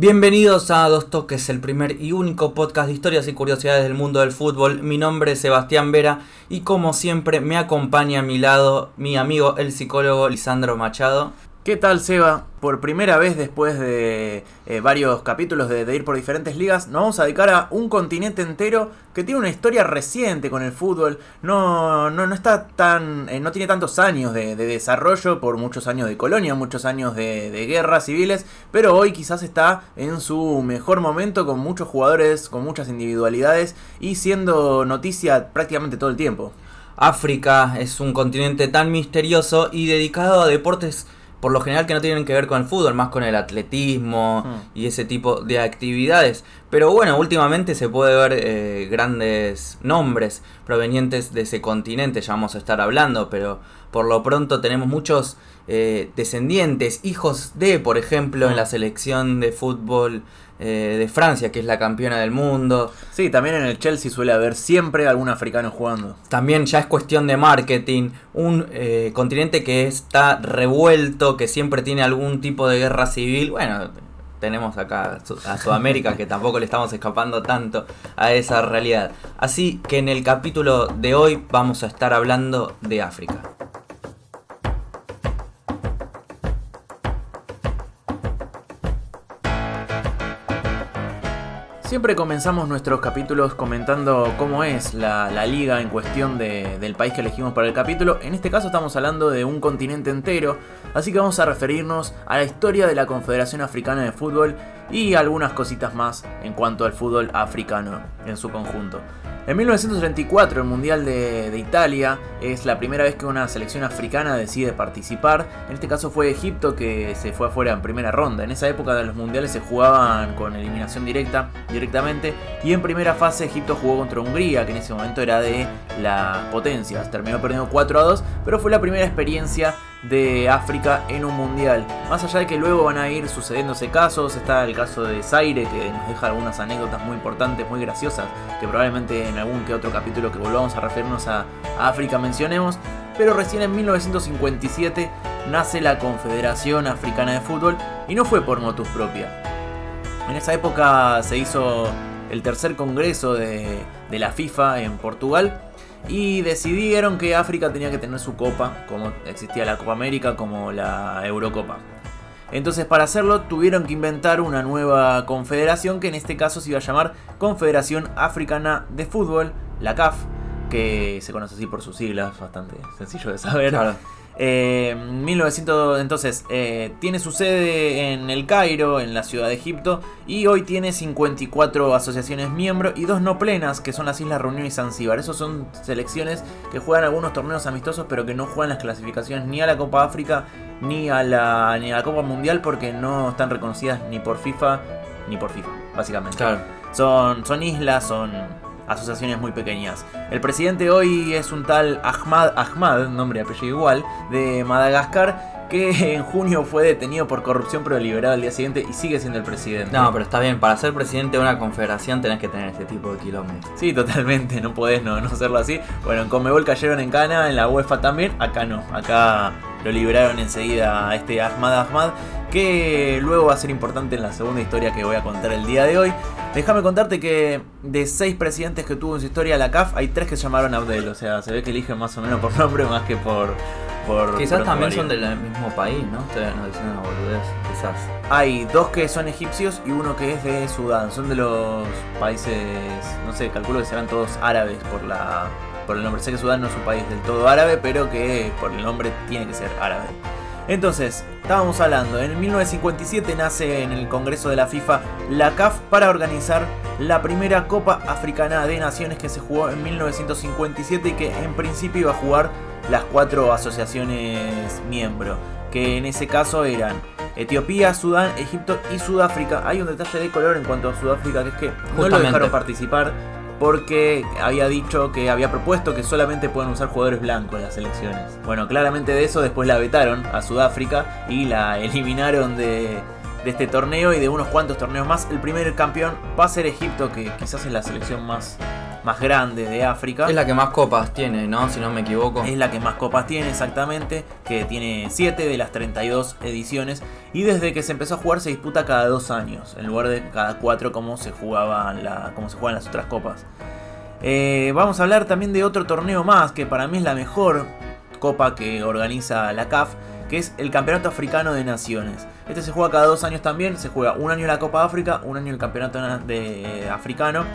Bienvenidos a Dos Toques, el primer y único podcast de historias y curiosidades del mundo del fútbol. Mi nombre es Sebastián Vera y como siempre me acompaña a mi lado mi amigo el psicólogo Lisandro Machado. ¿Qué tal, Seba? Por primera vez después de eh, varios capítulos de, ir por diferentes ligas, nos vamos a dedicar a un continente entero que tiene una historia reciente con el fútbol. No, no, no está tan. Eh, no tiene tantos años de, desarrollo, por muchos años de colonia, muchos años de, de guerras civiles, pero hoy quizás está en su mejor momento con muchos jugadores, con muchas individualidades y siendo noticia prácticamente todo el tiempo. África es un continente tan misterioso y dedicado a deportes por lo general que no tienen que ver con el fútbol, más con el atletismo mm. y ese tipo de actividades. Pero bueno, últimamente se puede ver eh, grandes nombres provenientes de ese continente, ya vamos a estar hablando, pero por lo pronto tenemos muchos eh, descendientes, hijos de, por ejemplo, en mm. la selección de fútbol eh, de Francia, que es la campeona del mundo. Sí, también en el Chelsea suele haber siempre algún africano jugando. También ya es cuestión de marketing, un eh, continente que está revuelto, que siempre tiene algún tipo de guerra civil. Bueno, tenemos acá a Sudamérica que tampoco le estamos escapando tanto a esa realidad. Así que en el capítulo de hoy vamos a estar hablando de África. Siempre comenzamos nuestros capítulos comentando cómo es la, liga en cuestión del país que elegimos para el capítulo. En este caso estamos hablando de un continente entero, así que vamos a referirnos a la historia de la Confederación Africana de Fútbol y algunas cositas más en cuanto al fútbol africano en su conjunto. En 1934, el Mundial de, Italia es la primera vez que una selección africana decide participar. En este caso fue Egipto que se fue afuera en primera ronda. En esa época los mundiales se jugaban con eliminación directa, directamente. Y en primera fase Egipto jugó contra Hungría, que en ese momento era de las potencias. Terminó perdiendo 4 a 2, pero fue la primera experiencia de África en un mundial. Más allá de que luego van a ir sucediéndose casos, está el caso de Zaire que nos deja algunas anécdotas muy importantes, muy graciosas, que probablemente en algún que otro capítulo que volvamos a referirnos a, África mencionemos. Pero recién en 1957 nace la Confederación Africana de Fútbol y no fue por motus propia. En esa época se hizo el tercer congreso de, de la FIFA en Portugal y decidieron que África tenía que tener su copa, como existía la Copa América, como la Eurocopa. Entonces para hacerlo tuvieron que inventar una nueva confederación que en este caso se iba a llamar Confederación Africana de Fútbol, la CAF, que se conoce así por sus siglas, bastante sencillo de saber. 1900, eh, entonces, eh, tiene su sede en el Cairo, en la ciudad de Egipto, y hoy tiene 54 asociaciones miembros y dos no plenas, que son las Islas Reunión y Zanzíbar. Esos son selecciones que juegan algunos torneos amistosos, pero que no juegan las clasificaciones ni a la Copa África ni a la, ni a la Copa Mundial porque no están reconocidas ni por FIFA ni por FIFA, básicamente. Son, son islas, son asociaciones muy pequeñas. El presidente hoy es un tal Ahmad Ahmad, nombre y apellido igual, de Madagascar, que en junio fue detenido por corrupción pero liberado al día siguiente y sigue siendo el presidente. No, pero está bien, para ser presidente de una confederación tenés que tener este tipo de kilómetros. Sí, totalmente, no podés no, no hacerlo así. Bueno, en Comebol cayeron en cana, en la UEFA también, acá no, acá lo liberaron enseguida a este Ahmad Ahmad, que luego va a ser importante en la segunda historia que voy a contar el día de hoy. Déjame contarte que de seis presidentes que tuvo en su historia la CAF, hay tres que se llamaron Abdel, o sea, se ve que eligen más o menos por nombre más que por... por quizás también son del mismo país, ¿no? Ustedes nos dicen una boludez, quizás. Hay dos que son egipcios y uno que es de Sudán, son de los países, no sé, calculo que serán todos árabes por la por el nombre. Sé que Sudán no es un país del todo árabe, pero que por el nombre tiene que ser árabe. Entonces, estábamos hablando, en 1957 nace en el Congreso de la FIFA la CAF para organizar la primera Copa Africana de Naciones que se jugó en 1957 y que en principio iba a jugar las cuatro asociaciones miembro, que en ese caso eran Etiopía, Sudán, Egipto y Sudáfrica. Hay un detalle de color en cuanto a Sudáfrica que es que no lo dejaron participar porque había dicho que había propuesto que solamente pueden usar jugadores blancos en las elecciones. Bueno, claramente de eso después la vetaron a Sudáfrica y la eliminaron de, este torneo y de unos cuantos torneos más. El primer campeón va a ser Egipto, que quizás es la selección más, más grande de África. Es la que más copas tiene, ¿no? Si no me equivoco. Es la que más copas tiene, exactamente, que tiene 7 de las 32 ediciones. Y desde que se empezó a jugar se disputa cada dos años, en lugar de cada cuatro como se, jugaba la, como se juegan las otras copas. Eh, vamos a hablar también de otro torneo más, que para mí es la mejor copa que organiza la CAF, que es el Campeonato Africano de Naciones. Este se juega cada dos años también, se juega un año la Copa África, un año el Campeonato de Africano.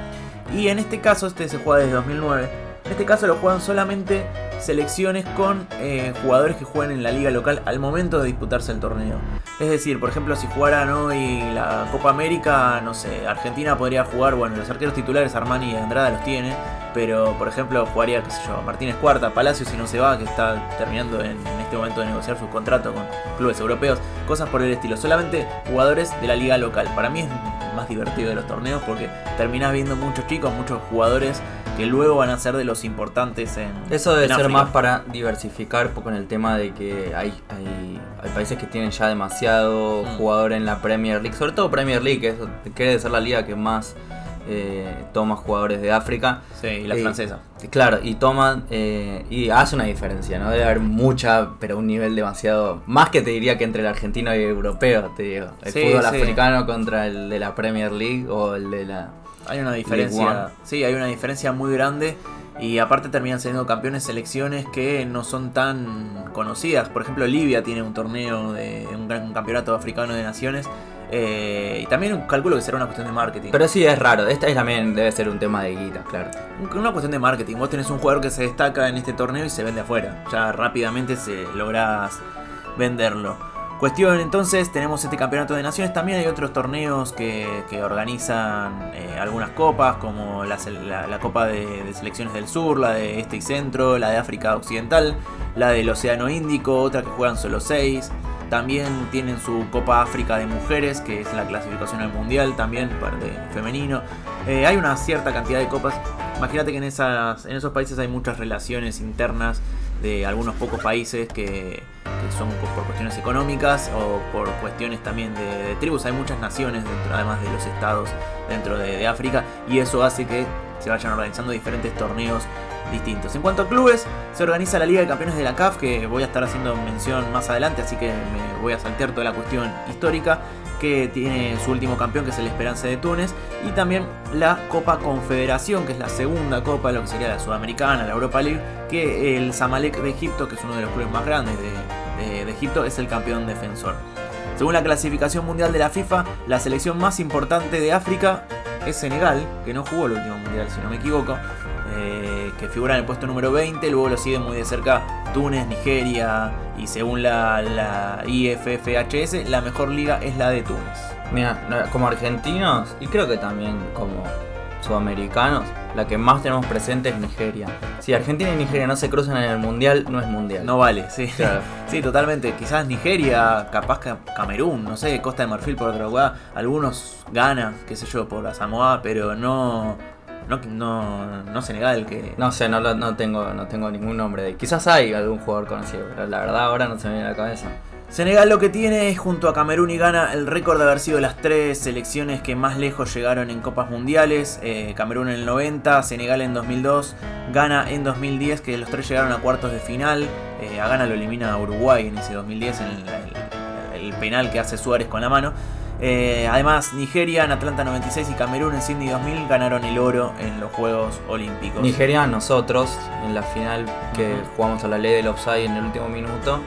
Y en este caso, este se juega desde 2009. En este caso lo juegan solamente selecciones con eh, jugadores que juegan en la liga local al momento de disputarse el torneo. Es decir, por ejemplo, si jugaran hoy la Copa América, no sé, Argentina podría jugar, bueno, los arqueros titulares Armani y Andrada los tiene, pero por ejemplo jugaría, qué sé yo, Martínez Cuarta, Palacio si no se va, que está terminando en, en este momento de negociar su contrato con clubes europeos, cosas por el estilo. Solamente jugadores de la liga local. Para mí es más divertido de los torneos porque terminás viendo muchos chicos, muchos jugadores que luego van a ser de los importantes en. Eso debe en ser África. más para diversificar con el tema de que hay, hay, hay países que tienen ya demasiado Mm. jugador en la Premier League, sobre todo Premier League, que es, que debe ser la liga que más eh, toma jugadores de África. Sí, y la Eh, francesa. Claro, y toman eh, y hace una diferencia, ¿no? Debe haber mucha, pero un nivel demasiado. Más que te diría que entre el argentino y el europeo, te digo. El Sí, fútbol sí. africano contra el de la Premier League o el de la. Hay una diferencia. Sí, hay una diferencia muy grande. Y aparte terminan siendo campeones selecciones que no son tan conocidas. Por ejemplo, Libia tiene un torneo de un, gran- un campeonato africano de naciones. eh, y también calculo que será una cuestión de marketing. Pero sí es raro, esta es también debe ser un tema de guita, claro. Una cuestión de marketing. Vos tenés un jugador que se destaca en este torneo y se vende afuera. Ya rápidamente se lográs venderlo. Cuestión entonces, tenemos este campeonato de naciones. También hay otros torneos que, que organizan eh, algunas copas, como la, la- Copa de, Selecciones del Sur, la de Este y Centro, la de África Occidental, la del Océano Índico, otra que juegan solo 6. También tienen su Copa África de Mujeres, que es la clasificación al Mundial, también parte femenino. Eh, hay una cierta cantidad de copas. Imagínate que en, esas, en esos países hay muchas relaciones internas de algunos pocos países que, son por cuestiones económicas o por cuestiones también de, tribus. Hay muchas naciones, además de los estados dentro de, de África, y eso hace que se vayan organizando diferentes torneos distintos. En cuanto a clubes, se organiza la Liga de Campeones de la CAF, que voy a estar haciendo mención más adelante, así que me voy a saltear toda la cuestión histórica, que tiene su último campeón, que es el Esperanza de Túnez, y también la Copa Confederación, que es la segunda copa, lo que sería la Sudamericana, la Europa League, que el Zamalek de Egipto, que es uno de los clubes más grandes de, de- de Egipto, es el campeón defensor. Según la clasificación mundial de la FIFA, la selección más importante de África es Senegal, que no jugó el último mundial, si no me equivoco, eh, que figura en el puesto número 20, luego lo siguen muy de cerca Túnez, Nigeria, y según la, la IFFHS, la mejor liga es la de Túnez. Mira, como argentinos, y creo que también como sudamericanos, la que más tenemos presente es Nigeria. Si Argentina y Nigeria no se cruzan en el mundial, no es mundial. No vale, sí. Claro. Sí, totalmente. Quizás Nigeria, capaz que Camerún, no sé, Costa de Marfil por otra lugar. Algunos ganan, qué sé yo, por la Samoa, pero no. No, no, no Senegal, que. No sé, no, no, tengo, no tengo ningún nombre de Quizás hay algún jugador conocido, pero la verdad ahora no se me viene a la cabeza. Senegal lo que tiene es junto a Camerún y Ghana el récord de haber sido las tres selecciones que más lejos llegaron en copas mundiales. Eh, Camerún en el 90, Senegal en 2002, Ghana en 2010, que los tres llegaron a cuartos de final. Eh, a Ghana lo elimina Uruguay en ese 2010 en el, el- el penal que hace Suárez con la mano. Eh, además, Nigeria en Atlanta 96 y Camerún en Sydney 2000 ganaron el oro en los Juegos Olímpicos. Nigeria, nosotros, en la final que jugamos a la ley del offside en el último minuto.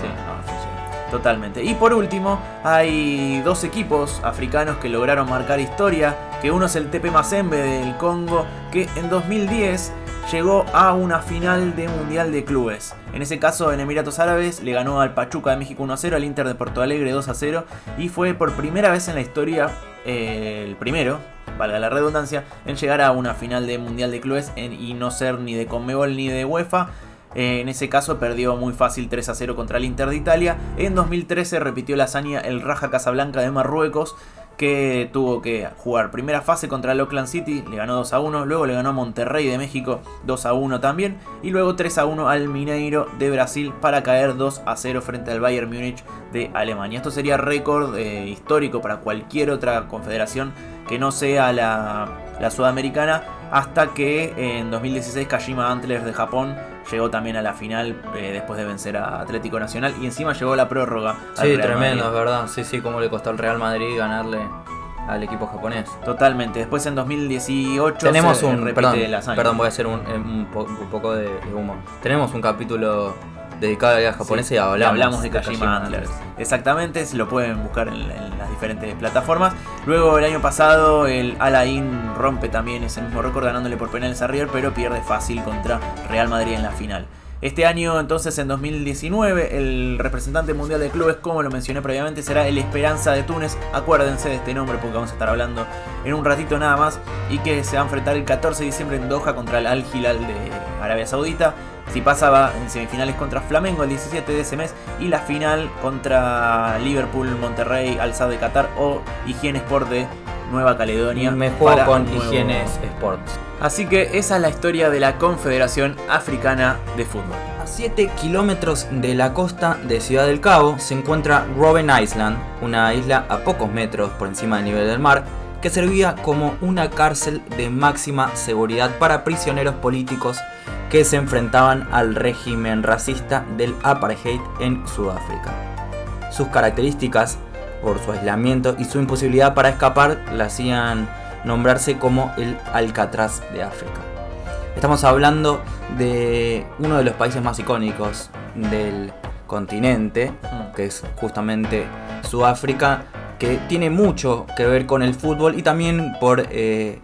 Sí, no, funcionó. Totalmente. Y por último, hay dos equipos africanos que lograron marcar historia, que uno es el TP Mazembe del Congo, que en 2010 llegó a una final de Mundial de Clubes. En ese caso, en Emiratos Árabes le ganó al Pachuca de México 1-0, al Inter de Porto Alegre 2-0, y fue por primera vez en la historia, eh, el primero, valga la redundancia, en llegar a una final de Mundial de Clubes y no ser ni de Conmebol ni de UEFA. Eh, en ese caso perdió muy fácil 3 a 0 contra el Inter de Italia. En 2013 repitió la hazaña el Raja Casablanca de Marruecos, que tuvo que jugar primera fase contra el Oakland City, le ganó 2 a 1, luego le ganó a Monterrey de México 2 a 1 también, y luego 3 a 1 al Mineiro de Brasil para caer 2 a 0 frente al Bayern Múnich de Alemania. Esto sería récord eh, histórico para cualquier otra confederación que no sea la, sudamericana, hasta que en 2016 Kashima Antlers de Japón llegó también a la final eh, después de vencer a Atlético Nacional y encima llegó la prórroga. Sí, tremendo, es verdad. Sí, sí, como le costó al Real Madrid ganarle al equipo japonés. Totalmente. Después en 2018 tenemos un perdón, perdón, voy a hacer un, poco de, humo. Tenemos un capítulo dedicado a la liga japonesa y hablamos, de Kashima, Antlers. Exactamente, se lo pueden buscar en, las diferentes plataformas. Luego el año pasado el Alain rompe también ese mismo récord ganándole por penales a River, pero pierde fácil contra Real Madrid en la final. Este año, entonces, en 2019, el representante mundial de clubes, como lo mencioné previamente, será el Esperanza de Túnez. Acuérdense de este nombre porque vamos a estar hablando en un ratito nada más. Y que se va a enfrentar el 14 de diciembre en Doha contra el Al Hilal de Arabia Saudita. Si pasaba en semifinales contra Flamengo el 17 de ese mes. Y la final contra Liverpool, Monterrey, Al de Qatar o Higiene Sport de Nueva Caledonia. Me juego con Higienes Sports. Así que esa es la historia de la Confederación Africana de Fútbol. A 7 kilómetros de la costa de Ciudad del Cabo se encuentra Robben Island, una isla a pocos metros por encima del nivel del mar, que servía como una cárcel de máxima seguridad para prisioneros políticos que se enfrentaban al régimen racista del apartheid en Sudáfrica. Sus características por su aislamiento y su imposibilidad para escapar la hacían nombrarse como el Alcatraz de África. Estamos hablando de uno de los países más icónicos del continente, mm. que es justamente Sudáfrica, que tiene mucho que ver con el fútbol y también por eh,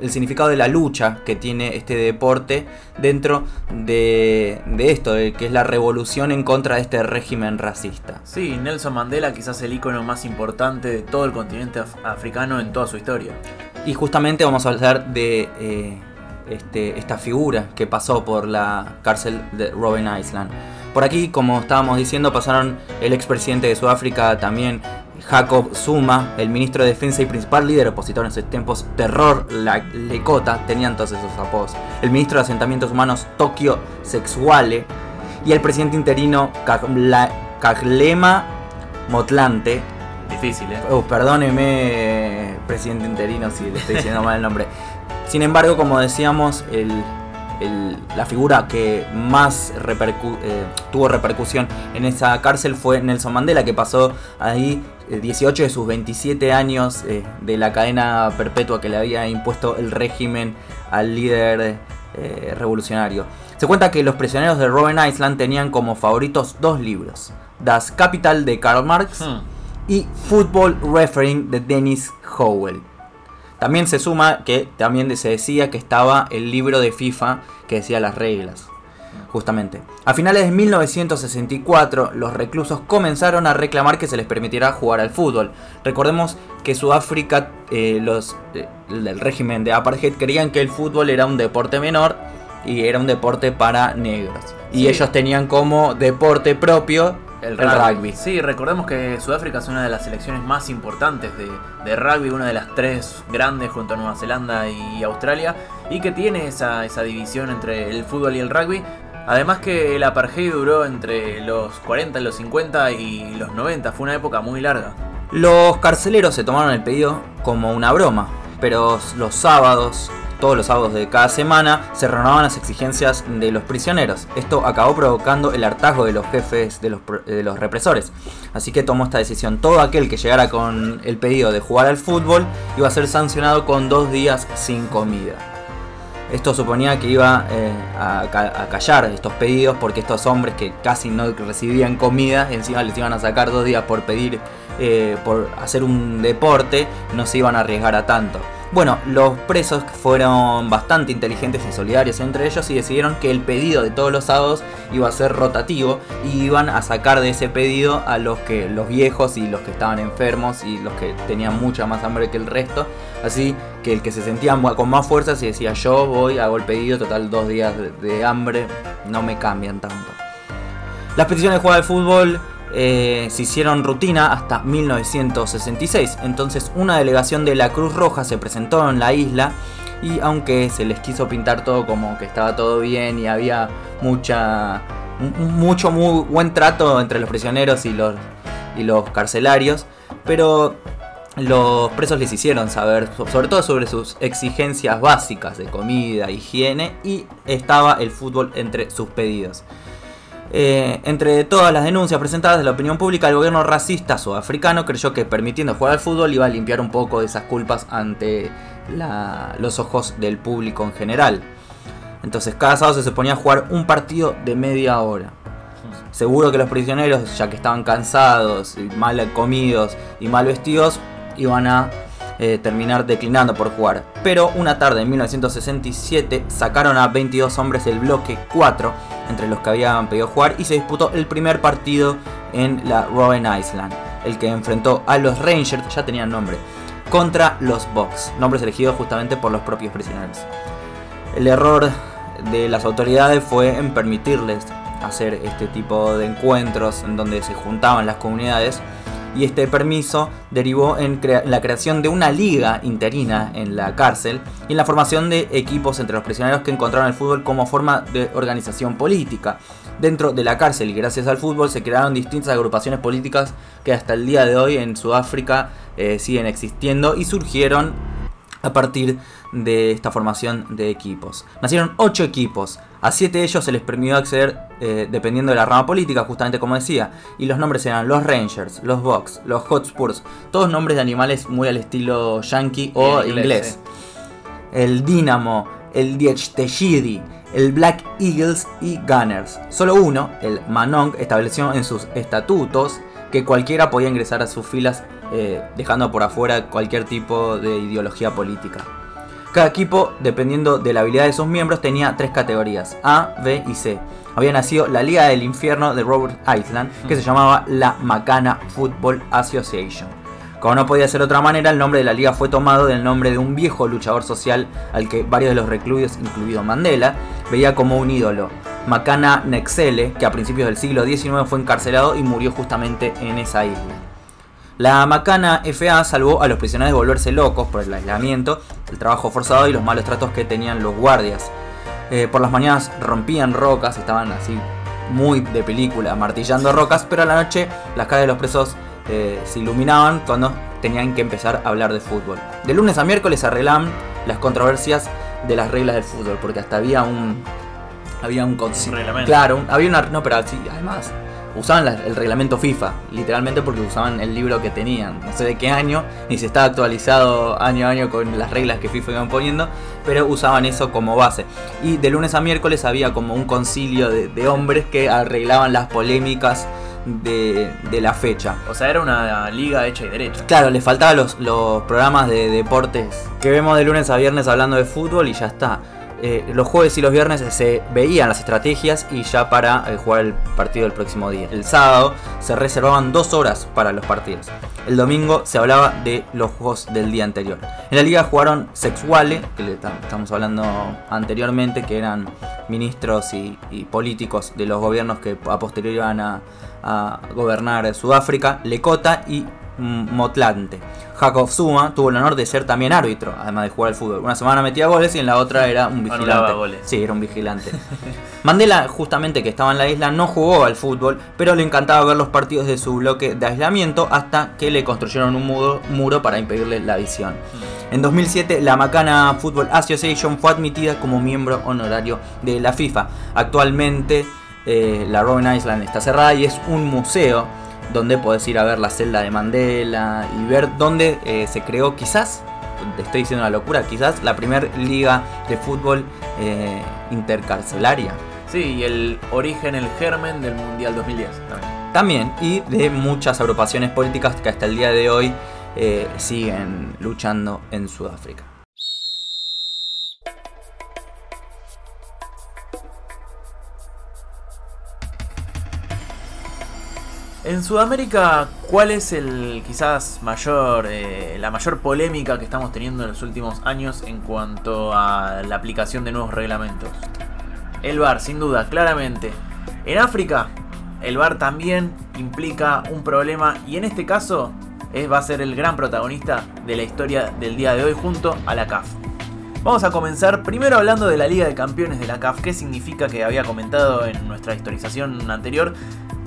el significado de la lucha que tiene este deporte dentro de, esto, de que es la revolución en contra de este régimen racista. Sí, Nelson Mandela quizás el icono más importante de todo el continente africano en toda su historia. Y justamente vamos a hablar de eh, este, esta figura que pasó por la cárcel de Robben Island. Por aquí, como estábamos diciendo, pasaron el expresidente de Sudáfrica también Jacob Zuma, el ministro de Defensa y principal líder opositor en esos tiempos, Terror la Lekota, tenían todos esos apodos. El ministro de Asentamientos Humanos, Tokio Sexuale, y el presidente interino, Kaglema Motlante. Difícil, ¿eh? Oh, perdóneme, presidente interino, si le estoy diciendo mal el nombre. Sin embargo, como decíamos, el la figura que más eh, tuvo repercusión en esa cárcel fue Nelson Mandela, que pasó ahí 18 eh, de sus 27 años eh, de la cadena perpetua que le había impuesto el régimen al líder revolucionario. Se cuenta que los prisioneros de Robben Island tenían como favoritos dos libros: Das Capital de Karl Marx hmm. y Football Refereeing de Dennis Howell. También se suma que también se decía que estaba el libro de FIFA que decía las reglas. Justamente. A finales de 1964, los reclusos comenzaron a reclamar que se les permitiera jugar al fútbol. Recordemos que Sudáfrica, eh, los, eh, el régimen de apartheid, creían que el fútbol era un deporte menor y era un deporte para negros. Y ellos tenían como deporte propio el, rugby. Sí, recordemos que Sudáfrica es una de las selecciones más importantes de, rugby, una de las tres grandes junto a Nueva Zelanda y Australia, y que tiene esa, esa división entre el fútbol y el rugby. Además que el apartheid duró entre los 40, los 50 y los 90, fue una época muy larga. Los carceleros se tomaron el pedido como una broma, pero los sábados todos los sábados de cada semana se renovaban las exigencias de los prisioneros. Esto acabó provocando el hartazgo de los jefes de los, represores. Así que tomó esta decisión. Todo aquel que llegara con el pedido de jugar al fútbol iba a ser sancionado con dos días sin comida. Esto suponía que iba eh, a, callar estos pedidos porque estos hombres que casi no recibían comida, encima les iban a sacar dos días por pedir, eh, por hacer un deporte, no se iban a arriesgar a tanto. Bueno, los presos fueron bastante inteligentes y solidarios entre ellos y decidieron que el pedido de todos los sábados iba a ser rotativo y iban a sacar de ese pedido a los que los viejos y los que estaban enfermos y los que tenían mucha más hambre que el resto. Así que el que se sentía con más fuerza se decía yo voy, hago el pedido, total dos días de, hambre, no me cambian tanto. Las peticiones de jugar al fútbol eh, se hicieron rutina hasta 1966. Entonces una delegación de la Cruz Roja se presentó en la isla y aunque se les quiso pintar todo como que estaba todo bien y había mucha mucho muy buen trato entre los prisioneros y los y los carcelarios, pero los presos les hicieron saber, sobre todo sobre sus exigencias básicas de comida, higiene y estaba el fútbol entre sus pedidos. Eh, entre todas las denuncias presentadas de la opinión pública, el gobierno racista sudafricano creyó que permitiendo jugar al fútbol iba a limpiar un poco de esas culpas ante los ojos del público en general. Entonces cada sábado se suponía a jugar un partido de media hora. Seguro que los prisioneros, ya que estaban cansados, y mal comidos y mal vestidos, iban a eh, terminar declinando por jugar. Pero una tarde en 1967 sacaron a 22 hombres del bloque 4, entre los que habían pedido jugar, y se disputó el primer partido en la Robben Island, el que enfrentó a los Rangers, ya tenían nombre, contra los Bucks, nombres elegidos justamente por los propios prisioneros. El error de las autoridades fue en permitirles hacer este tipo de encuentros en donde se juntaban las comunidades y este permiso derivó en, la creación de una liga interina en la cárcel y en la formación de equipos entre los prisioneros que encontraron el fútbol como forma de organización política. Dentro de la cárcel y gracias al fútbol se crearon distintas agrupaciones políticas que hasta el día de hoy en Sudáfrica eh, siguen existiendo y surgieron a partir de esta formación de equipos. Nacieron 8 equipos, a 7 de ellos se les permitió acceder eh, dependiendo de la rama política, justamente como decía, y los nombres eran los Rangers, los Bucks, los Hotspurs, todos nombres de animales muy al estilo yankee o inglés. El Dynamo, el Diechtejidi, el Black Eagles y Gunners. Solo uno, el Manong, estableció en sus estatutos que cualquiera podía ingresar a sus filas eh, dejando por afuera cualquier tipo de ideología política. Cada equipo, dependiendo de la habilidad de sus miembros, tenía tres categorías, A, B y C. Había nacido la Liga del Infierno de Robert Island, que se llamaba la Macana Football Association. Como no podía ser de otra manera, el nombre de la liga fue tomado del nombre de un viejo luchador social al que varios de los recluidos, incluido Mandela, veía como un ídolo, Macana Nexele, que a principios del siglo XIX fue encarcelado y murió justamente en esa isla. La macana FA salvó a los prisioneros de volverse locos por el aislamiento, el trabajo forzado y los malos tratos que tenían los guardias. Eh, por las mañanas rompían rocas, estaban así muy de película, martillando rocas, pero a la noche las caras de los presos eh, se iluminaban cuando tenían que empezar a hablar de fútbol. De lunes a miércoles arreglaban las controversias de las reglas del fútbol, porque hasta había un había un, reglamento. Claro, había una no, pero sí, además usaban el reglamento FIFA, literalmente porque usaban el libro que tenían. No sé de qué año, ni si estaba actualizado año a año con las reglas que FIFA iban poniendo, pero usaban eso como base. Y de lunes a miércoles había como un concilio de, hombres que arreglaban las polémicas. De, la fecha. O sea, era una liga hecha y derecha. Claro, le faltaban los, los programas de deportes que vemos de lunes a viernes hablando de fútbol y ya está. Eh, los jueves y los viernes se veían las estrategias y ya para eh, jugar el partido del próximo día. El sábado se reservaban dos horas para los partidos. El domingo se hablaba de los juegos del día anterior. En la liga jugaron Sexuale, que le estamos hablando anteriormente, que eran ministros y, políticos de los gobiernos que a posteriori iban a, a gobernar Sudáfrica, Lecota y Motlante. Jacob Zuma tuvo el honor de ser también árbitro, además de jugar al fútbol. Una semana metía goles y en la otra era un vigilante. Sí, era un vigilante. Mandela, justamente que estaba en la isla, no jugó al fútbol, pero le encantaba ver los partidos de su bloque de aislamiento hasta que le construyeron un muro, para impedirle la visión. En 2007, la Macana Football Association fue admitida como miembro honorario de la FIFA. Actualmente, eh, la Robben Island está cerrada y es un museo donde podés ir a ver la celda de Mandela y ver dónde eh, se creó quizás, te estoy diciendo una locura, quizás la primera liga de fútbol eh, intercarcelaria. Sí, y el origen, el germen del Mundial 2010 también. También, y de muchas agrupaciones políticas que hasta el día de hoy eh, siguen luchando en Sudáfrica. En Sudamérica, ¿cuál es el quizás mayor, eh, la mayor polémica que estamos teniendo en los últimos años en cuanto a la aplicación de nuevos reglamentos? El VAR, sin duda, claramente. En África, el VAR también implica un problema y en este caso va a ser el gran protagonista de la historia del día de hoy junto a la CAF. Vamos a comenzar primero hablando de la Liga de Campeones de la CAF, que significa que había comentado en nuestra historización anterior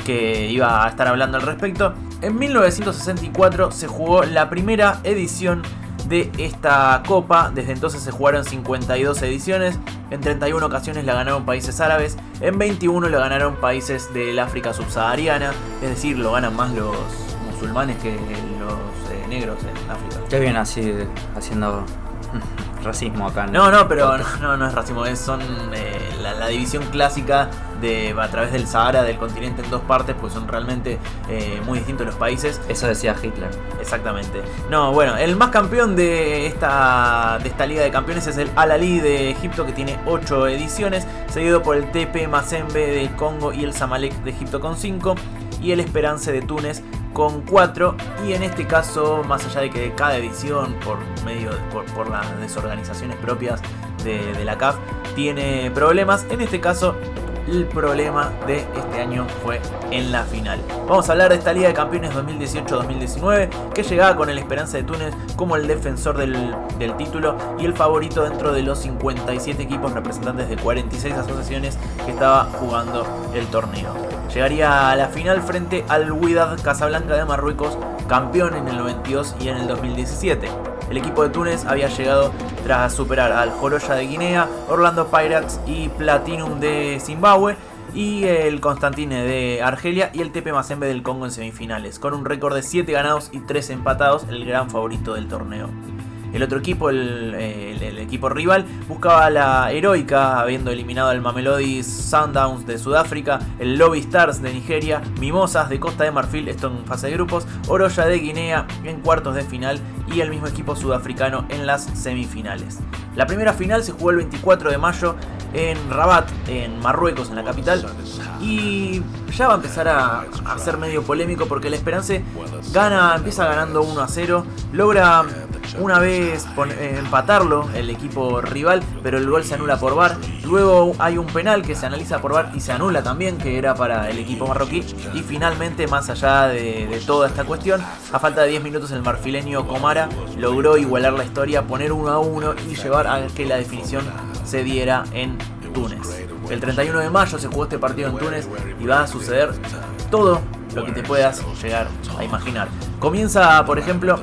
que iba a estar hablando al respecto. En 1964 se jugó la primera edición de esta copa. Desde entonces se jugaron 52 ediciones. En 31 ocasiones la ganaron países árabes. En 21 la ganaron países del África subsahariana. Es decir, lo ganan más los musulmanes que los eh, negros en África. Qué bien así haciendo racismo acá. No, no, pero no, no, es racismo, es, son eh, la, división clásica de a través del Sahara del continente en dos partes, pues son realmente eh, muy distintos los países. Eso decía Hitler. Exactamente. No, bueno, el más campeón de esta, de esta liga de campeones es el Al Ali de Egipto, que tiene 8 ediciones, seguido por el TP Mazembe de Congo y el Zamalek de Egipto con 5, y el Esperance de Túnez con 4 y en este caso, más allá de que cada edición, por medio por, por las desorganizaciones propias de, la CAF, tiene problemas, en este caso el problema de este año fue en la final. Vamos a hablar de esta Liga de Campeones 2018-2019 que llegaba con el Esperanza de Túnez como el defensor del, título y el favorito dentro de los 57 equipos representantes de 46 asociaciones que estaba jugando el torneo. Llegaría a la final frente al Wydad Casablanca de Marruecos, campeón en el 92 y en el 2017. El equipo de Túnez había llegado tras superar al Joroya de Guinea, Orlando Pirates y Platinum de Zimbabue y el Constantine de Argelia y el TP Mazembe del Congo en semifinales, con un récord de 7 ganados y 3 empatados, el gran favorito del torneo. El otro equipo, el, equipo rival, buscaba la heroica, habiendo eliminado al Mamelodi Sundowns de Sudáfrica, el Lobby Stars de Nigeria, Mimosas de Costa de Marfil, esto en fase de grupos, Oroya de Guinea en cuartos de final y el mismo equipo sudafricano en las semifinales. La primera final se jugó el 24 de mayo en Rabat, en Marruecos, en la capital, y ya va a empezar a, ser medio polémico porque la Esperanza gana, empieza ganando 1 a 0, logra una vez eh, empatarlo el equipo rival, pero el gol se anula por VAR. Luego hay un penal que se analiza por VAR y se anula también, que era para el equipo marroquí. Y finalmente, más allá de, toda esta cuestión, a falta de 10 minutos el marfileño Logró igualar la historia, poner uno a uno y llevar a que la definición se diera en Túnez. El 31 de mayo se jugó este partido en Túnez y va a suceder todo lo que te puedas llegar a imaginar. Comienza, por ejemplo,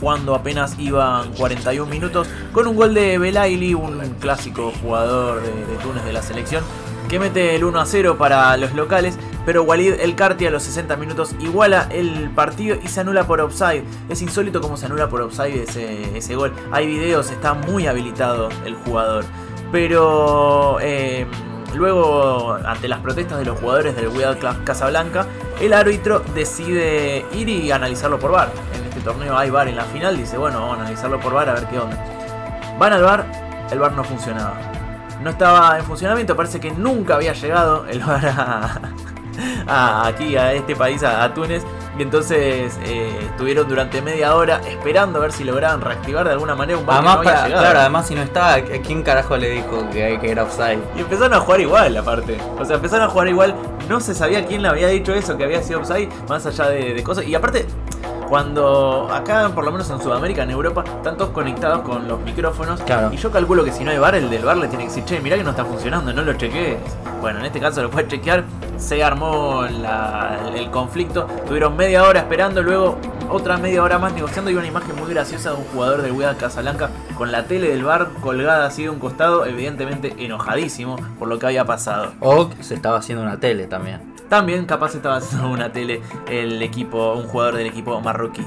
cuando apenas iban 41 minutos, con un gol de Belaili, un clásico jugador de, Túnez de la selección, que mete el 1 a 0 para los locales, pero Walid El Carti a los 60 minutos iguala el partido y se anula por offside. Es insólito cómo se anula por offside ese, ese gol. Hay videos, está muy habilitado el jugador. Pero eh, luego, ante las protestas de los jugadores del Wydad Casablanca, el árbitro decide ir y analizarlo por VAR torneo hay bar en la final, dice, bueno, vamos a analizarlo por bar a ver qué onda. Van al bar, el bar no funcionaba. No estaba en funcionamiento, parece que nunca había llegado el bar a, aquí, a este país, a, Túnez. Y entonces eh, estuvieron durante media hora esperando a ver si lograban reactivar de alguna manera un además, no había Claro, además si no estaba, ¿quién carajo le dijo que, que era offside? Y empezaron a jugar igual, aparte. O sea, empezaron a jugar igual. No se sabía quién le había dicho eso, que había sido offside, más allá de, de cosas. Y aparte, cuando acá, por lo menos en Sudamérica, en Europa, están todos conectados con los micrófonos. Y yo calculo que si no hay bar, el del bar le tiene que decir, che, mirá que no está funcionando, no lo chequees. Bueno, en este caso lo puedes chequear. Se armó el conflicto. Tuvieron media hora esperando, luego otra media hora más negociando y una imagen muy graciosa de un jugador del Wydad Casablanca con la tele del bar colgada así de un costado, evidentemente enojadísimo por lo que había pasado. O se estaba haciendo una tele también. También capaz estaba haciendo una tele el equipo, un jugador del equipo marroquí.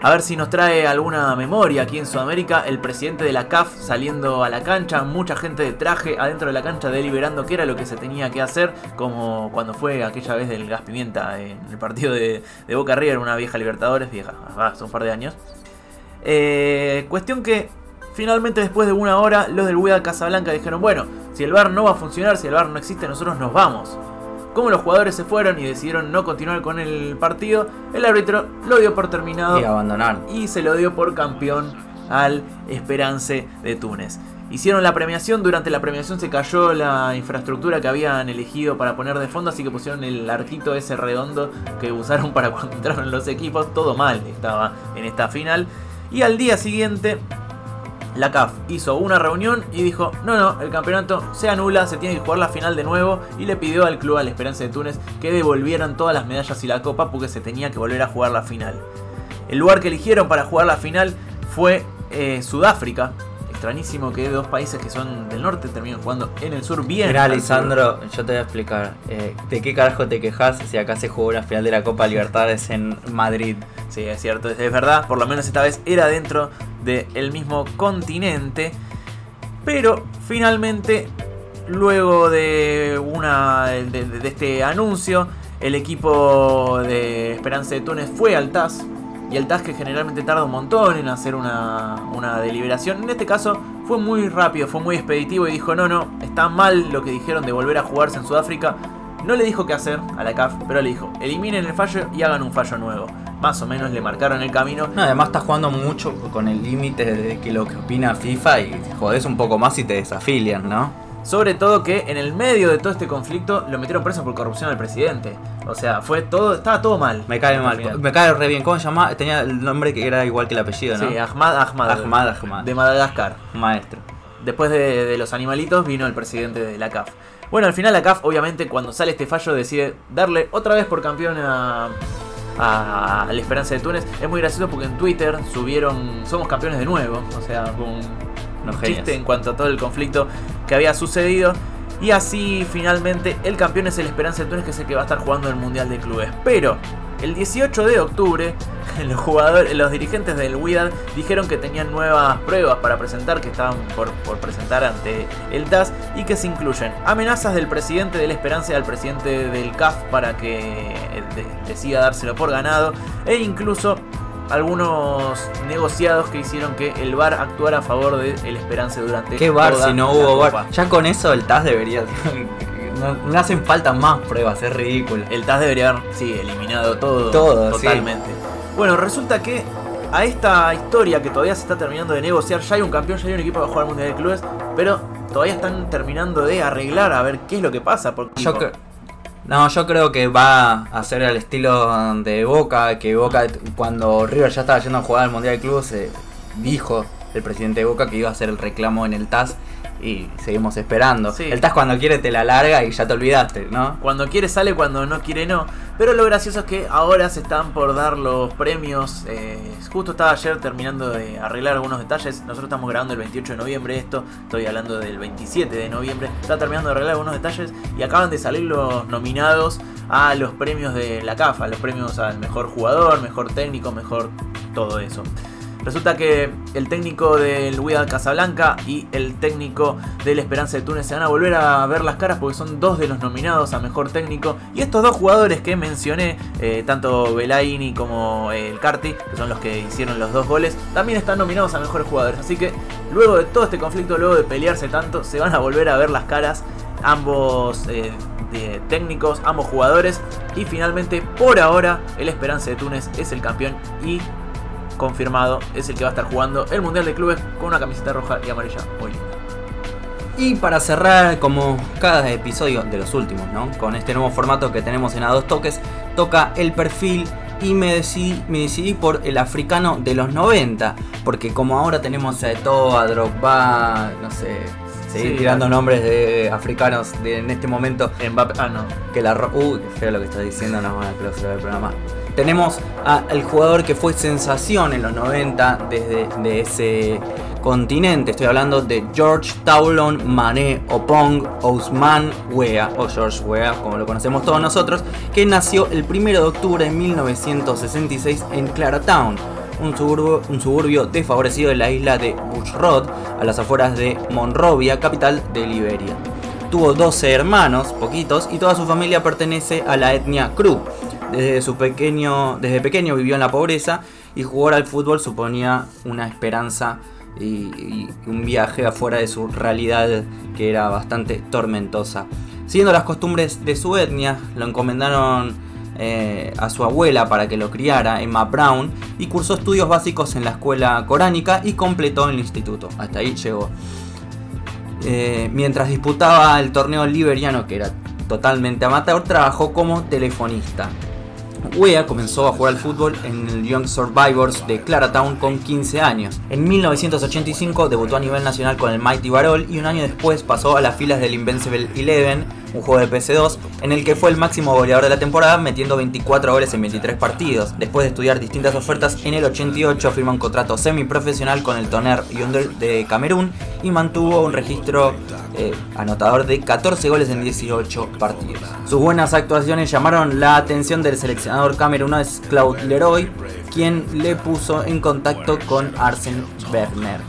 A ver si nos trae alguna memoria aquí en Sudamérica. El presidente de la CAF saliendo a la cancha, mucha gente de traje adentro de la cancha deliberando qué era lo que se tenía que hacer, como cuando fue aquella vez del gas pimienta en el partido de, Boca River, una vieja Libertadores, vieja, hace un par de años. Eh, cuestión que finalmente después de una hora los del Wydad Casablanca dijeron, bueno, si el bar no va a funcionar, si el bar no existe, nosotros nos vamos. Como los jugadores se fueron y decidieron no continuar con el partido, el árbitro lo dio por terminado y abandonaron. Y se lo dio por campeón al Esperance de Túnez. Hicieron la premiación, durante la premiación se cayó la infraestructura que habían elegido para poner de fondo, así que pusieron el arquito ese redondo que usaron para cuando entraron los equipos, todo mal estaba en esta final. Y al día siguiente la CAF hizo una reunión y dijo, no, no, el campeonato se anula, se tiene que jugar la final de nuevo y le pidió al club, a la Esperanza de Túnez, que devolvieran todas las medallas y la copa porque se tenía que volver a jugar la final. El lugar que eligieron para jugar la final fue eh, Sudáfrica, extrañísimo que dos países que son del norte terminan jugando en el sur bien. Mira, Lisandro, yo te voy a explicar. Eh, ¿De qué carajo te quejas si acá se jugó la final de la Copa Libertades en Madrid? Sí, es cierto, es verdad. Por lo menos esta vez era dentro del mismo continente. Pero finalmente, luego de, una, de, este anuncio, el equipo de Esperanza de Túnez fue al TAS y el TAS que generalmente tarda un montón en hacer una, una, deliberación. En este caso fue muy rápido, fue muy expeditivo y dijo, no, no, está mal lo que dijeron de volver a jugarse en Sudáfrica. No le dijo qué hacer a la CAF, pero le dijo, eliminen el fallo y hagan un fallo nuevo. Más o menos le marcaron el camino. además está jugando mucho con el límite de que lo que opina FIFA y jodés un poco más y te desafilian, ¿no? Sobre todo que en el medio de todo este conflicto lo metieron preso por corrupción al presidente. O sea, fue todo, estaba todo mal. Me cae mal, me cae re bien. ¿Cómo se llama? Tenía el nombre que era igual que el apellido, ¿no? Sí, Ahmad Ahmad. Ahmad Ahmad. De Madagascar. Maestro. Después de, los animalitos vino el presidente de la CAF. Bueno, al final la CAF, obviamente, cuando sale este fallo, decide darle otra vez por campeón a, a, la Esperanza de Túnez. Es muy gracioso porque en Twitter subieron Somos campeones de nuevo. O sea, con un chiste en cuanto a todo el conflicto que había sucedido. Y así finalmente el campeón es el Esperanza de Túnez, que es el que va a estar jugando el Mundial de Clubes. Pero el 18 de octubre, los jugadores, los dirigentes del WIDAD dijeron que tenían nuevas pruebas para presentar, que estaban por, presentar ante el TAS y que se incluyen amenazas del presidente del Esperanza al presidente del CAF para que decida dárselo por ganado e incluso algunos negociados que hicieron que el VAR actuara a favor de el Esperanza durante ¿Qué VAR si no hubo VAR? Ya con eso el TAS debería no, hacen falta más pruebas, es ridículo. El TAS debería haber, sí, eliminado todo. Todo, totalmente. Bueno, resulta que a esta historia que todavía se está terminando de negociar, ya hay un campeón, ya hay un equipo que jugar al Mundial de Clubes, pero todavía están terminando de arreglar a ver qué es lo que pasa. Porque, yo, no, yo creo que va a ser al estilo de Boca, que Boca cuando River ya estaba yendo a jugar al Mundial de Clubes, eh, dijo el presidente de Boca que iba a hacer el reclamo en el TAS y seguimos esperando. El TAS cuando quiere te la larga y ya te olvidaste, ¿no? Cuando quiere sale, cuando no quiere no. Pero lo gracioso es que ahora se están por dar los premios. Eh, justo estaba ayer terminando de arreglar algunos detalles. Nosotros estamos grabando el 28 de noviembre esto. Estoy hablando del 27 de noviembre. Está terminando de arreglar algunos detalles y acaban de salir los nominados a los premios de la CAFA. Los premios al mejor jugador, mejor técnico, mejor todo eso. Resulta que el técnico del Wydad Casablanca y el técnico del Esperanza de Túnez se van a volver a ver las caras porque son dos de los nominados a mejor técnico. Y estos dos jugadores que mencioné, eh, tanto Belaini como el Carti, que son los que hicieron los dos goles, también están nominados a mejores jugadores. Así que luego de todo este conflicto, luego de pelearse tanto, se van a volver a ver las caras ambos eh, técnicos, ambos jugadores. Y finalmente, por ahora, el Esperanza de Túnez es el campeón y confirmado, es el que va a estar jugando el Mundial de Clubes con una camiseta roja y amarilla muy linda. Y para cerrar, como cada episodio de los últimos, ¿no? Con este nuevo formato que tenemos en A dos toques, toca el perfil y me decidí, me decidí por el africano de los 90. Porque como ahora tenemos a Eto'o, a Drogba, no sé, seguir tirando nombres de africanos de, en este momento. Mbappé, ah, no. Que la. Uy, qué feo lo que estás diciendo, no van a clausurar el programa. Tenemos al jugador que fue sensación en los 90 desde de ese continente. Estoy hablando de George Taulon Mané Opong Ousmane Wea, o George Wea, como lo conocemos todos nosotros, que nació el 1 de octubre de 1966 en Claratown, un suburbio, un suburbio desfavorecido de la isla de Bushrod, a las afueras de Monrovia, capital de Liberia. Tuvo 12 hermanos, poquitos, y toda su familia pertenece a la etnia Kru. Desde, pequeño, desde pequeño vivió en la pobreza y jugar al fútbol suponía una esperanza y, un viaje afuera de su realidad que era bastante tormentosa. Siguiendo las costumbres de su etnia, lo encomendaron eh, a su abuela para que lo criara, Emma Brown, y cursó estudios básicos en la escuela coránica y completó el instituto. Hasta ahí llegó. Eh, mientras disputaba el torneo liberiano, que era totalmente amateur, trabajó como telefonista Wea comenzó a jugar al fútbol en el Young Survivors de Claratown con 15 años. En 1985 debutó a nivel nacional con el Mighty Barol y un año después pasó a las filas del Invincible Eleven, un juego de PC2, en el que fue el máximo goleador de la temporada metiendo 24 goles en 23 partidos. Después de estudiar distintas ofertas, en el 88 firma un contrato semiprofesional con el Toner Yonder de Camerún y mantuvo un registro eh, anotador de 14 goles en 18 partidos. Sus buenas actuaciones llamaron la atención del seleccionador camerunés Claude Leroy, quien le puso en contacto con Arsène Werner,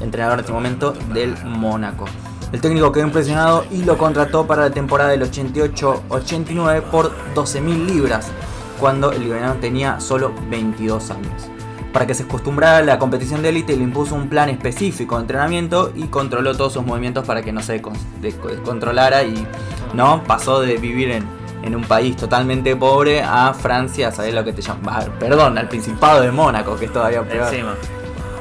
entrenador en este momento del Mónaco. El técnico quedó impresionado y lo contrató para la temporada del 88-89 por 12.000 libras, cuando el liberiano tenía solo 22 años. Para que se acostumbrara a la competición de élite, le impuso un plan específico de entrenamiento y controló todos sus movimientos para que no se descontrolara y no pasó de vivir en, un país totalmente pobre a Francia, ¿sabes lo que te llama? Perdón, al Principado de Mónaco, que es todavía peor.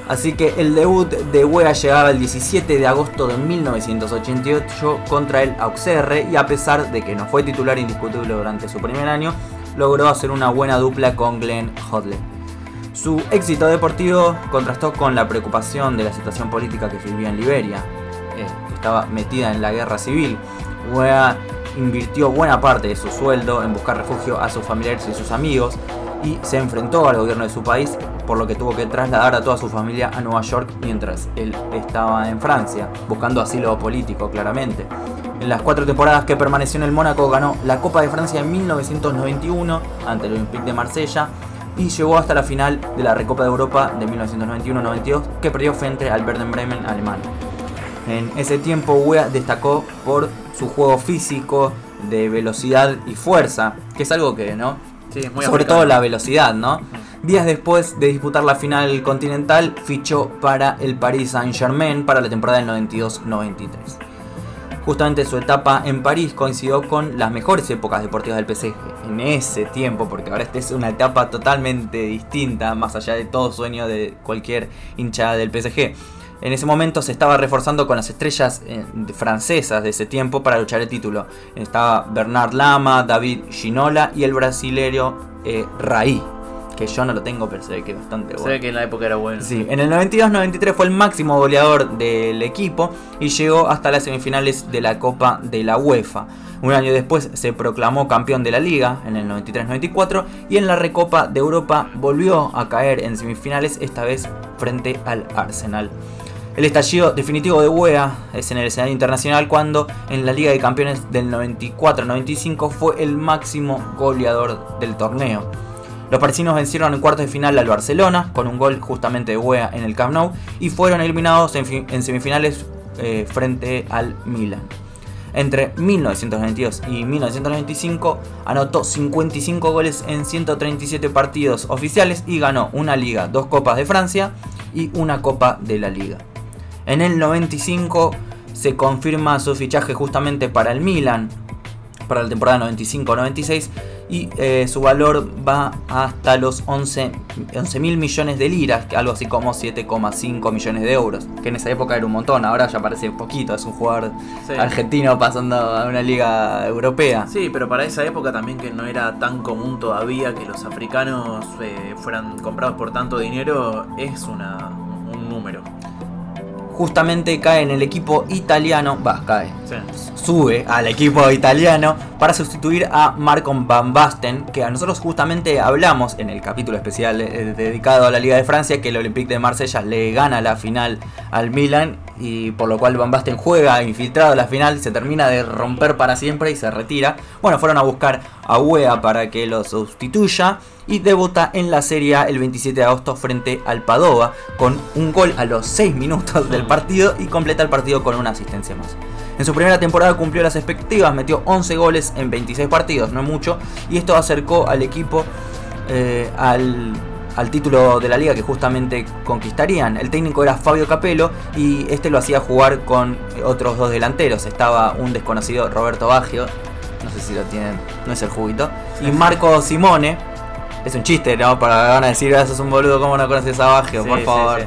Así que el debut de Wea llegaba el 17 de agosto de 1988 contra el Auxerre y a pesar de que no fue titular indiscutible durante su primer año, logró hacer una buena dupla con Glenn Hodley. Su éxito deportivo contrastó con la preocupación de la situación política que vivía en Liberia, eh, que estaba metida en la guerra civil. Wea invirtió buena parte de su sueldo en buscar refugio a sus familiares y sus amigos y se enfrentó al gobierno de su país, por lo que tuvo que trasladar a toda su familia a Nueva York mientras él estaba en Francia, buscando asilo político claramente. En las cuatro temporadas que permaneció en el Mónaco ganó la Copa de Francia en 1991 ante el Olympique de Marsella y llegó hasta la final de la Recopa de Europa de 1991-92 que perdió frente al Werder Bremen alemán. En ese tiempo Wea destacó por su juego físico de velocidad y fuerza, que es algo que, ¿no? Sí, muy Sobre todo la velocidad, ¿no? Días después de disputar la final continental, fichó para el Paris Saint-Germain para la temporada del 92-93. Justamente su etapa en París coincidió con las mejores épocas deportivas del PSG en ese tiempo, porque ahora esta es una etapa totalmente distinta, más allá de todo sueño de cualquier hinchada del PSG. En ese momento se estaba reforzando con las estrellas eh, francesas de ese tiempo para luchar el título. Estaba Bernard Lama, David Ginola y el brasileño eh, Raí, que yo no lo tengo, pero se ve que es bastante bueno. Se ve que en la época era bueno. Sí, en el 92-93 fue el máximo goleador del equipo y llegó hasta las semifinales de la Copa de la UEFA. Un año después se proclamó campeón de la liga en el 93-94 y en la Recopa de Europa volvió a caer en semifinales, esta vez frente al Arsenal. El estallido definitivo de Wea es en el escenario internacional cuando en la Liga de Campeones del 94-95 fue el máximo goleador del torneo. Los parisinos vencieron en cuartos de final al Barcelona con un gol justamente de Wea en el Camp Nou y fueron eliminados en, semifinales eh, frente al Milan. Entre 1992 y 1995 anotó 55 goles en 137 partidos oficiales y ganó una liga, dos copas de Francia y una copa de la liga. En el 95 se confirma su fichaje justamente para el Milan, para la temporada 95-96 y eh, su valor va hasta los 11 mil millones de liras, algo así como 7,5 millones de euros, que en esa época era un montón, ahora ya parece poquito, es un jugador argentino pasando a una liga europea. Sí, pero para esa época también que no era tan común todavía que los africanos eh, fueran comprados por tanto dinero, es una, un número justamente cae en el equipo italiano, va, cae, sube al equipo italiano para sustituir a Marco Van Basten, que a nosotros justamente hablamos en el capítulo especial eh, dedicado a la Liga de Francia, que el Olympique de Marsella le gana la final al Milan y por lo cual Van Basten juega infiltrado la final, se termina de romper para siempre y se retira. Bueno, fueron a buscar a Wea para que lo sustituya y debuta en la Serie A el 27 de agosto frente al Padova con un gol a los 6 minutos del partido y completa el partido con una asistencia más. En su primera temporada cumplió las expectativas, metió 11 goles en 26 partidos, no mucho, y esto acercó al equipo eh, al, al título de la liga que justamente conquistarían. El técnico era Fabio Capello y este lo hacía jugar con otros dos delanteros. Estaba un desconocido Roberto Baggio, no sé si lo tienen, no es el juguito, y Marco Simone, es un chiste, ¿no? Para van a decir, ah, sos un boludo, ¿cómo no conoces a Baggio? por favor.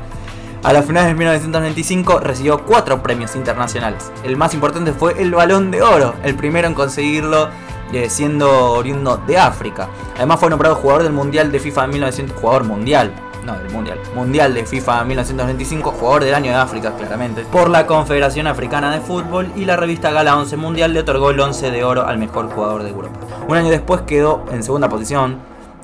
A la final de 1995 recibió cuatro premios internacionales. El más importante fue el Balón de Oro, el primero en conseguirlo eh, siendo oriundo de África. Además fue nombrado jugador del Mundial de FIFA de 1900, jugador mundial, no del Mundial, Mundial de FIFA 1995, jugador del año de África claramente, por la Confederación Africana de Fútbol y la revista Gala 11 Mundial le otorgó el 11 de oro al mejor jugador de Europa. Un año después quedó en segunda posición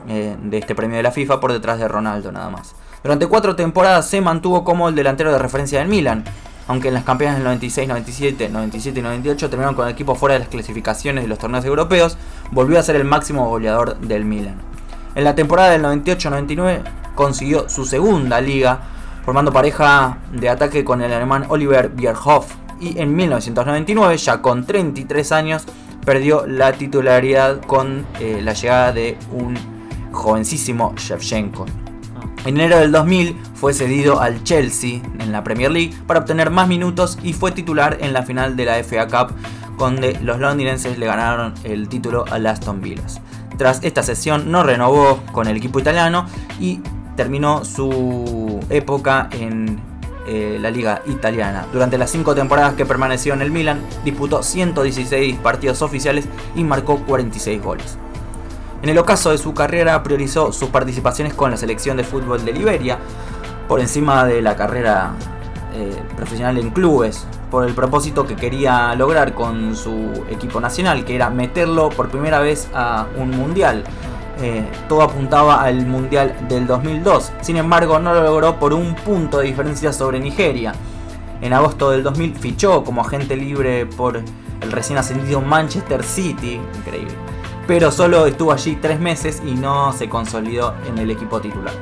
eh, de este premio de la FIFA por detrás de Ronaldo nada más. Durante cuatro temporadas se mantuvo como el delantero de referencia del Milan, aunque en las campañas del 96, 97, 97 y 98 terminaron con el equipo fuera de las clasificaciones de los torneos europeos, volvió a ser el máximo goleador del Milan. En la temporada del 98-99 consiguió su segunda liga, formando pareja de ataque con el alemán Oliver Bierhoff, y en 1999, ya con 33 años, perdió la titularidad con eh, la llegada de un jovencísimo Shevchenko. En enero del 2000 fue cedido al Chelsea en la Premier League para obtener más minutos y fue titular en la final de la FA Cup donde los londinenses le ganaron el título a Aston Villa. Tras esta sesión no renovó con el equipo italiano y terminó su época en eh, la liga italiana. Durante las cinco temporadas que permaneció en el Milan, disputó 116 partidos oficiales y marcó 46 goles. En el ocaso de su carrera priorizó sus participaciones con la selección de fútbol de Liberia por encima de la carrera eh, profesional en clubes, por el propósito que quería lograr con su equipo nacional, que era meterlo por primera vez a un mundial. Eh, todo apuntaba al mundial del 2002, sin embargo no lo logró por un punto de diferencia sobre Nigeria. En agosto del 2000 fichó como agente libre por el recién ascendido Manchester City, increíble pero solo estuvo allí tres meses y no se consolidó en el equipo titular.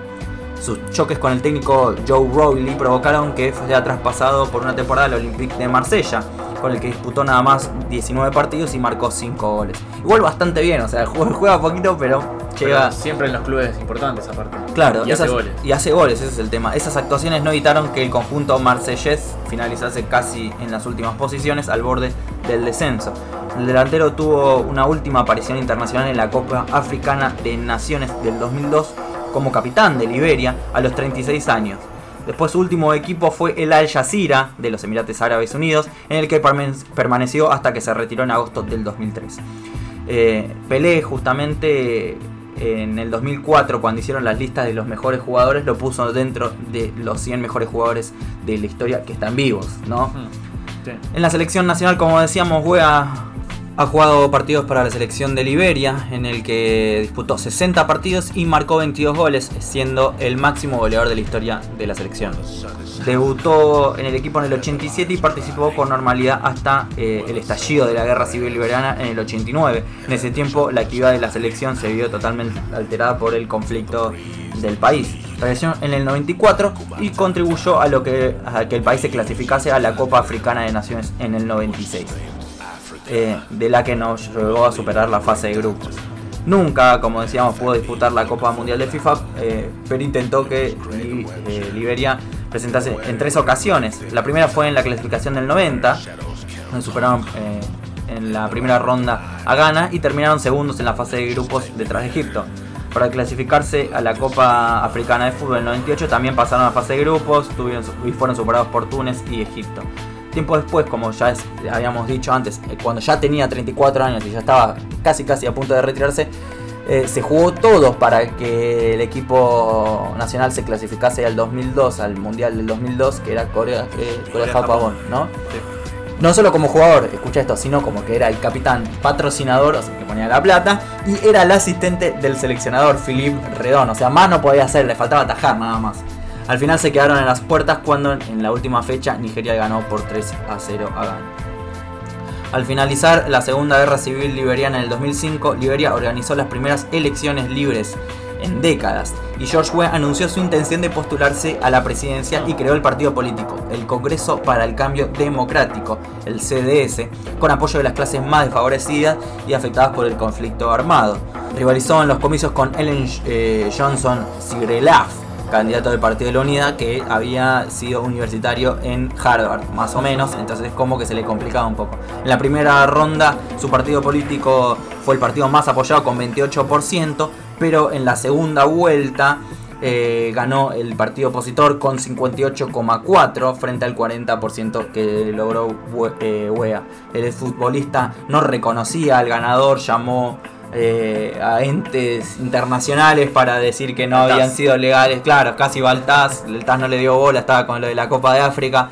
Sus choques con el técnico Joe Rowley provocaron que fuera traspasado por una temporada al Olympique de Marsella, con el que disputó nada más 19 partidos y marcó 5 goles. Igual bastante bien, o sea, juega poquito, pero llega. siempre en los clubes importantes, aparte. Claro, y hace goles. Y hace goles, ese es el tema. Esas actuaciones no evitaron que el conjunto marsellés finalizase casi en las últimas posiciones al borde del descenso. El delantero tuvo una última aparición internacional en la Copa Africana de Naciones del 2002 como capitán de Liberia a los 36 años. Después su último equipo fue el Al Jazeera de los Emiratos Árabes Unidos, en el que permaneció hasta que se retiró en agosto del 2003. Eh, Pelé justamente en el 2004 cuando hicieron las listas de los mejores jugadores lo puso dentro de los 100 mejores jugadores de la historia que están vivos, ¿no? En la selección nacional, como decíamos, juega ha jugado partidos para la selección de Liberia, en el que disputó 60 partidos y marcó 22 goles, siendo el máximo goleador de la historia de la selección. Debutó en el equipo en el 87 y participó con normalidad hasta eh, el estallido de la guerra civil liberiana en el 89. En ese tiempo la actividad de la selección se vio totalmente alterada por el conflicto del país. En el 94 y contribuyó a, lo que, el país se clasificase a la Copa Africana de Naciones en el 96. Eh, de la que nos llegó a superar la fase de grupos. Nunca, como decíamos, pudo disputar la Copa Mundial de FIFA, eh, pero intentó que eh, Liberia presentase en tres ocasiones. La primera fue en la clasificación del 90, donde superaron en la primera ronda a Ghana y terminaron segundos en la fase de grupos detrás de Egipto. Para clasificarse a la Copa Africana de Fútbol del 98 también pasaron a fase de grupos tuvieron, y fueron superados por Túnez y Egipto. Tiempo después, como ya habíamos dicho antes, eh, cuando ya tenía 34 años y ya estaba casi casi a punto de retirarse, eh, se jugó todo para que el equipo nacional se clasificase al 2002, al Mundial del 2002, que era Corea, eh, Corea, Japón, ¿no? No solo como jugador, escucha esto, sino como que era el capitán patrocinador, o sea, que ponía la plata, y era el asistente del seleccionador, Philippe Redón. O sea, más no podía hacer, le faltaba atajar nada más. Al final se quedaron en las puertas cuando en la última fecha Nigeria ganó por 3 a 0 a Ghana. Al finalizar la Segunda Guerra Civil Liberiana en el 2005, Liberia organizó las primeras elecciones libres en décadas y George Weah anunció su intención de postularse a la presidencia y creó el partido político, el Congreso para el Cambio Democrático, el CDS, con apoyo de las clases más desfavorecidas y afectadas por el conflicto armado. Rivalizó en los comicios con Ellen eh, Johnson Sigrelaf, candidato del Partido de la Unidad que había sido universitario en Harvard, más o menos, entonces como que se le complicaba un poco. En la primera ronda su partido político fue el partido más apoyado con 28%, pero en la segunda vuelta eh, ganó el partido opositor con 58,4 frente al 40% que logró eh, Wea. El futbolista no reconocía al ganador, llamó eh, a entes internacionales para decir que no habían sido legales. Claro, casi va al TAS, el TAS no le dio bola, estaba con lo de la Copa de África.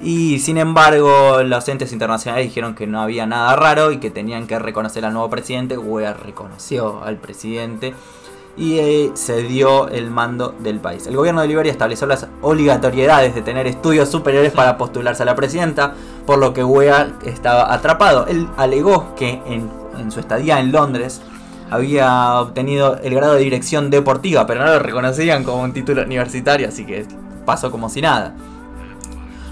Y sin embargo, los entes internacionales dijeron que no había nada raro y que tenían que reconocer al nuevo presidente. Wea reconoció al presidente y eh, se dio el mando del país. El gobierno de Liberia estableció las obligatoriedades de tener estudios superiores para postularse a la presidenta, por lo que Wea estaba atrapado. Él alegó que en su estadía en Londres había obtenido el grado de dirección deportiva, pero no lo reconocían como un título universitario, así que pasó como si nada.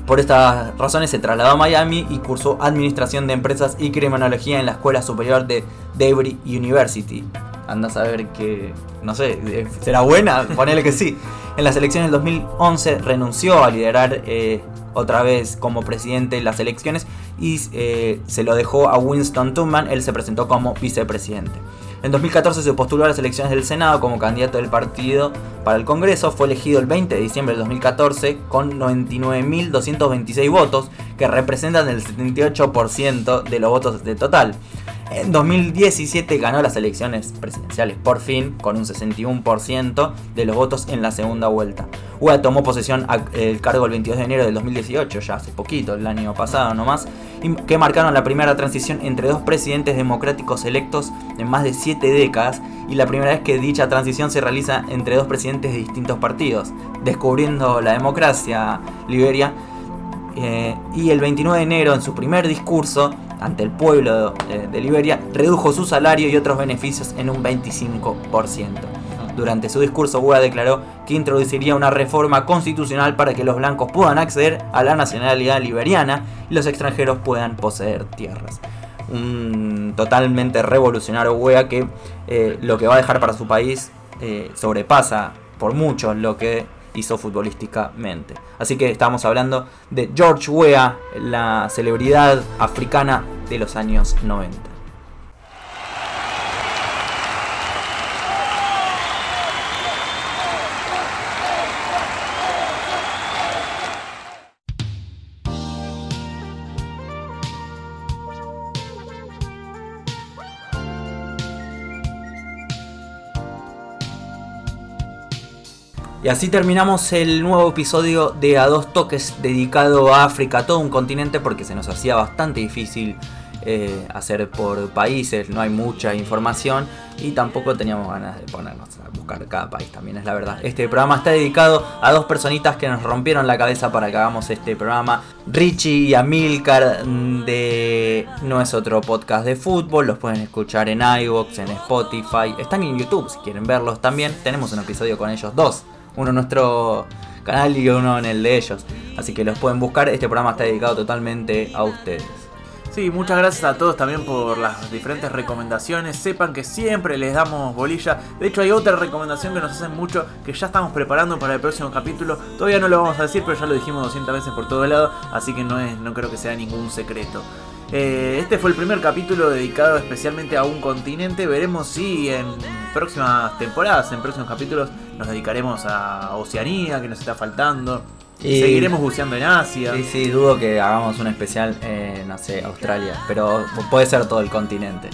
Por estas razones se trasladó a Miami y cursó Administración de Empresas y Criminología en la Escuela Superior de Debris University. Anda a saber que, no sé, eh, será buena, ponele que sí. En las elecciones del 2011 renunció a liderar eh, otra vez como presidente las elecciones y eh, se lo dejó a Winston Tubman, él se presentó como vicepresidente. En 2014 se postuló a las elecciones del Senado como candidato del partido para el Congreso. Fue elegido el 20 de diciembre del 2014 con 99.226 votos, que representan el 78% de los votos de total. En 2017 ganó las elecciones presidenciales por fin, con un 61% de los votos en la segunda vuelta. UA tomó posesión el cargo el 22 de enero del 2018, ya hace poquito, el año pasado nomás, que marcaron la primera transición entre dos presidentes democráticos electos en más de 7 décadas y la primera vez que dicha transición se realiza entre dos presidentes de distintos partidos, descubriendo la democracia Liberia. Eh, y el 29 de enero, en su primer discurso, ante el pueblo de, Liberia, redujo su salario y otros beneficios en un 25%. Durante su discurso, Guga declaró que introduciría una reforma constitucional para que los blancos puedan acceder a la nacionalidad liberiana y los extranjeros puedan poseer tierras. Un totalmente revolucionario Wea que eh, lo que va a dejar para su país eh, sobrepasa por mucho lo que hizo futbolísticamente. Así que estamos hablando de George Weah, la celebridad africana de los años 90. Y así terminamos el nuevo episodio de A Dos Toques dedicado a África, todo un continente, porque se nos hacía bastante difícil eh, hacer por países, no hay mucha información y tampoco teníamos ganas de ponernos a buscar cada país, también es la verdad. Este programa está dedicado a dos personitas que nos rompieron la cabeza para que hagamos este programa. Richie y Amilcar de No es otro podcast de fútbol, los pueden escuchar en iVoox, en Spotify, están en YouTube si quieren verlos también. Tenemos un episodio con ellos dos uno en nuestro canal y uno en el de ellos. Así que los pueden buscar, este programa está dedicado totalmente a ustedes. Sí, muchas gracias a todos también por las diferentes recomendaciones. Sepan que siempre les damos bolilla. De hecho, hay otra recomendación que nos hacen mucho que ya estamos preparando para el próximo capítulo. Todavía no lo vamos a decir, pero ya lo dijimos 200 veces por todo lado, así que no, es, no creo que sea ningún secreto. Eh, este fue el primer capítulo dedicado especialmente a un continente. Veremos si en próximas temporadas, en próximos capítulos, nos dedicaremos a Oceanía, que nos está faltando. Y Seguiremos buceando en Asia. Sí, sí, dudo que hagamos un especial en, no sé, Australia, pero puede ser todo el continente.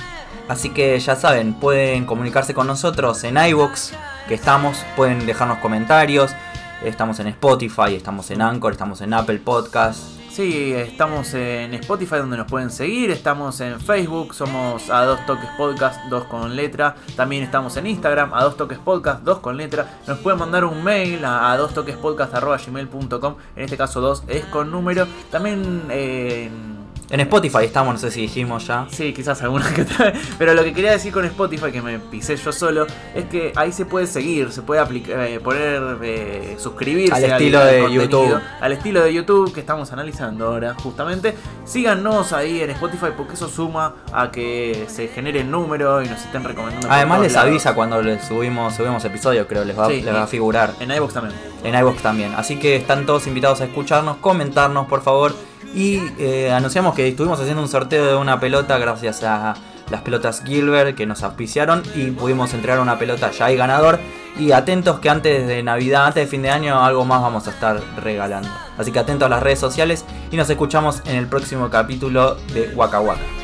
Así que ya saben, pueden comunicarse con nosotros en iVoox, que estamos, pueden dejarnos comentarios. Estamos en Spotify, estamos en Anchor, estamos en Apple Podcasts Sí, estamos en Spotify donde nos pueden seguir, estamos en Facebook, somos a dos toques podcast, dos con letra, también estamos en Instagram, a dos toques podcast, dos con letra, nos pueden mandar un mail a, dos toques podcast en este caso dos es con número, también eh, en Spotify estamos, no sé si dijimos ya. Sí, quizás alguna que otra Pero lo que quería decir con Spotify, que me pisé yo solo, es que ahí se puede seguir, se puede aplicar, eh, poner, eh, suscribirse al estilo de YouTube. Al estilo de YouTube que estamos analizando ahora, justamente. Síganos ahí en Spotify porque eso suma a que se genere el número y nos estén recomendando. Además les avisa cuando les subimos, subimos episodio, creo, les va, les va a figurar. En iVoox también. En iVoox también. Así que están todos invitados a escucharnos, comentarnos, por favor y eh, anunciamos que estuvimos haciendo un sorteo de una pelota gracias a las pelotas Gilbert que nos auspiciaron y pudimos entregar una pelota, ya hay ganador. Y atentos que antes de Navidad, antes de fin de año, algo más vamos a estar regalando. Así que atentos a las redes sociales y nos escuchamos en el próximo capítulo de Waka Waka.